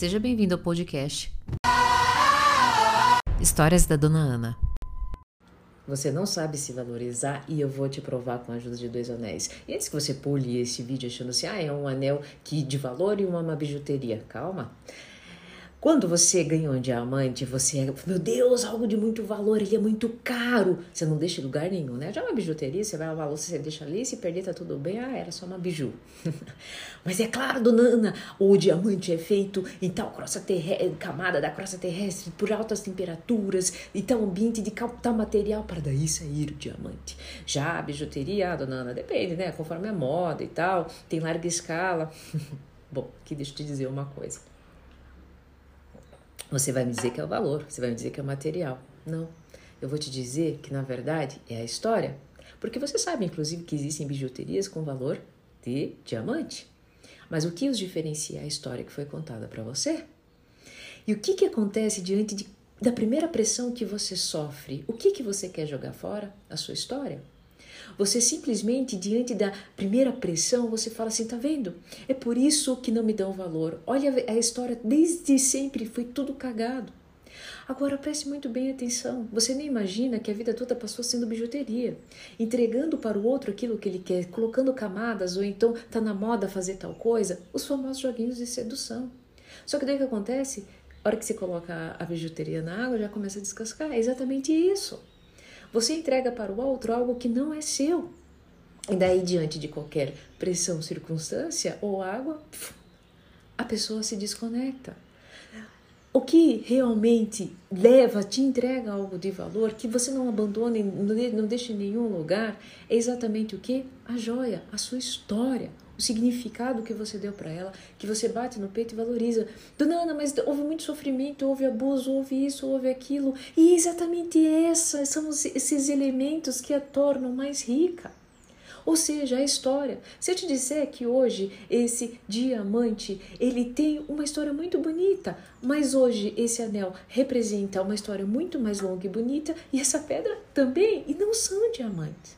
Seja bem-vindo ao podcast Histórias da Dona Ana. Você não sabe se valorizar e eu vou te provar com a ajuda de dois anéis. E antes que você pule esse vídeo achando assim, ah, é um anel que de valor e uma, uma bijuteria. Calma. Quando você ganha um diamante, você é, meu Deus, algo de muito valor, ele é muito caro. Você não deixa em lugar nenhum, né? Já é uma bijuteria, você vai lavar louça, você deixa ali, se perder tá tudo bem, ah, era só uma biju. Mas é claro, dona Ana, o diamante é feito em tal camada da crosta terrestre por altas temperaturas e tal ambiente de tal material para daí sair o diamante. Já a bijuteria, dona Ana, depende, né? Conforme a moda e tal, tem larga escala. Bom, aqui deixa eu te dizer uma coisa. Você vai me dizer que é o valor, você vai me dizer que é o material. Não. Eu vou te dizer que, na verdade, é a história. Porque você sabe, inclusive, que existem bijuterias com valor de diamante. Mas o que os diferencia é a história que foi contada para você? E o que, que acontece diante de, da primeira pressão que você sofre? O que, que você quer jogar fora? A sua história? Você simplesmente, diante da primeira pressão, você fala assim: tá vendo? É por isso que não me dão valor. Olha a história, desde sempre foi tudo cagado. Agora preste muito bem atenção. Você nem imagina que a vida toda passou sendo bijuteria, entregando para o outro aquilo que ele quer, colocando camadas, ou então tá na moda fazer tal coisa, os famosos joguinhos de sedução. Só que daí o que acontece? A hora que você coloca a bijuteria na água, já começa a descascar. É exatamente isso. Você entrega para o outro algo que não é seu. E daí, diante de qualquer pressão, circunstância ou água, a pessoa se desconecta. O que realmente leva, te entrega algo de valor, que você não abandone, não deixe em nenhum lugar, é exatamente o que? A joia, a sua história, o significado que você deu para ela, que você bate no peito e valoriza. Dona Ana, mas houve muito sofrimento, houve abuso, houve isso, houve aquilo. E é exatamente essa são esses elementos que a tornam mais rica. Ou seja, a história. Se eu te disser que hoje esse diamante, ele tem uma história muito bonita, mas hoje esse anel representa uma história muito mais longa e bonita, e essa pedra também, e não são diamantes.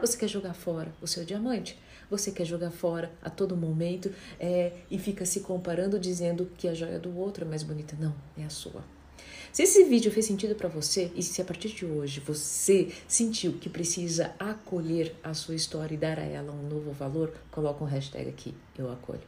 Você quer jogar fora o seu diamante? Você quer jogar fora a todo momento é, e fica se comparando, dizendo que a joia do outro é mais bonita. Não, é a sua. Se esse vídeo fez sentido para você e se a partir de hoje você sentiu que precisa acolher a sua história e dar a ela um novo valor, coloca um hashtag aqui, eu acolho.